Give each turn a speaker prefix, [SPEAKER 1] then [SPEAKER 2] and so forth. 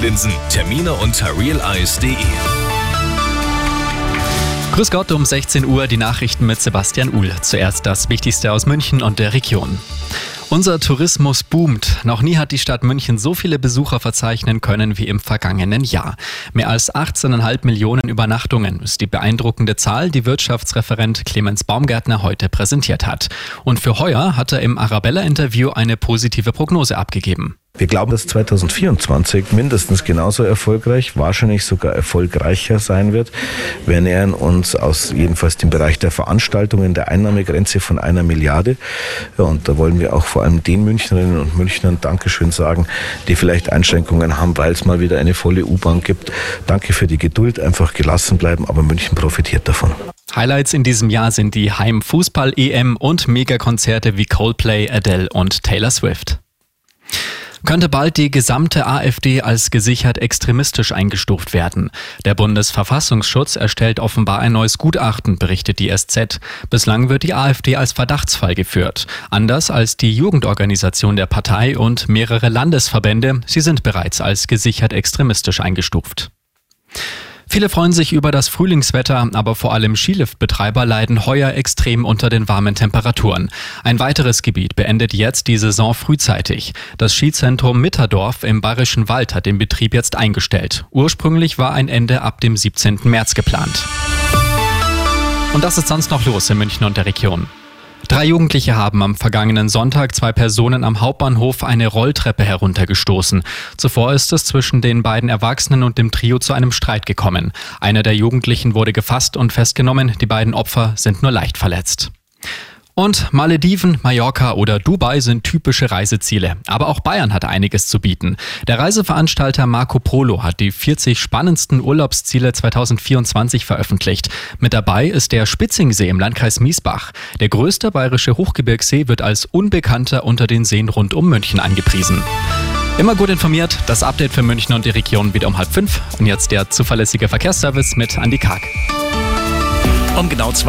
[SPEAKER 1] Kontaktlinsen. Termine unter realeyes.de.
[SPEAKER 2] Grüß Gott um 16 Uhr die Nachrichten mit Sebastian Uhl. Zuerst das Wichtigste aus München und der Region. Unser Tourismus boomt. Noch nie hat die Stadt München so viele Besucher verzeichnen können wie im vergangenen Jahr. Mehr als 18,5 Millionen Übernachtungen ist die beeindruckende Zahl, die Wirtschaftsreferent Clemens Baumgärtner heute präsentiert hat. Und für heuer hat er im Arabella-Interview eine positive Prognose abgegeben.
[SPEAKER 3] Wir glauben, dass 2024 mindestens genauso erfolgreich, wahrscheinlich sogar erfolgreicher sein wird. Wir nähern uns aus jedenfalls dem Bereich der Veranstaltungen der Einnahmegrenze von einer Milliarde. Und da wollen wir auch vor allem den Münchnerinnen und Münchnern Dankeschön sagen, die vielleicht Einschränkungen haben, weil es mal wieder eine volle U-Bahn gibt. Danke für die Geduld, einfach gelassen bleiben, aber München profitiert davon.
[SPEAKER 2] Highlights in diesem Jahr sind die Heimfußball-EM und Megakonzerte wie Coldplay, Adele und Taylor Swift könnte bald die gesamte AfD als gesichert extremistisch eingestuft werden. Der Bundesverfassungsschutz erstellt offenbar ein neues Gutachten, berichtet die SZ. Bislang wird die AfD als Verdachtsfall geführt. Anders als die Jugendorganisation der Partei und mehrere Landesverbände. Sie sind bereits als gesichert extremistisch eingestuft. Viele freuen sich über das Frühlingswetter, aber vor allem Skiliftbetreiber leiden heuer extrem unter den warmen Temperaturen. Ein weiteres Gebiet beendet jetzt die Saison frühzeitig. Das Skizentrum Mitterdorf im Bayerischen Wald hat den Betrieb jetzt eingestellt. Ursprünglich war ein Ende ab dem 17. März geplant. Und das ist sonst noch los in München und der Region. Drei Jugendliche haben am vergangenen Sonntag zwei Personen am Hauptbahnhof eine Rolltreppe heruntergestoßen. Zuvor ist es zwischen den beiden Erwachsenen und dem Trio zu einem Streit gekommen. Einer der Jugendlichen wurde gefasst und festgenommen, die beiden Opfer sind nur leicht verletzt. Und Malediven, Mallorca oder Dubai sind typische Reiseziele. Aber auch Bayern hat einiges zu bieten. Der Reiseveranstalter Marco Polo hat die 40 spannendsten Urlaubsziele 2024 veröffentlicht. Mit dabei ist der Spitzingsee im Landkreis Miesbach. Der größte bayerische Hochgebirgssee wird als unbekannter unter den Seen rund um München angepriesen. Immer gut informiert, das Update für München und die Region wieder um halb fünf. Und jetzt der zuverlässige Verkehrsservice mit Andy Karg.
[SPEAKER 1] Um genau zwei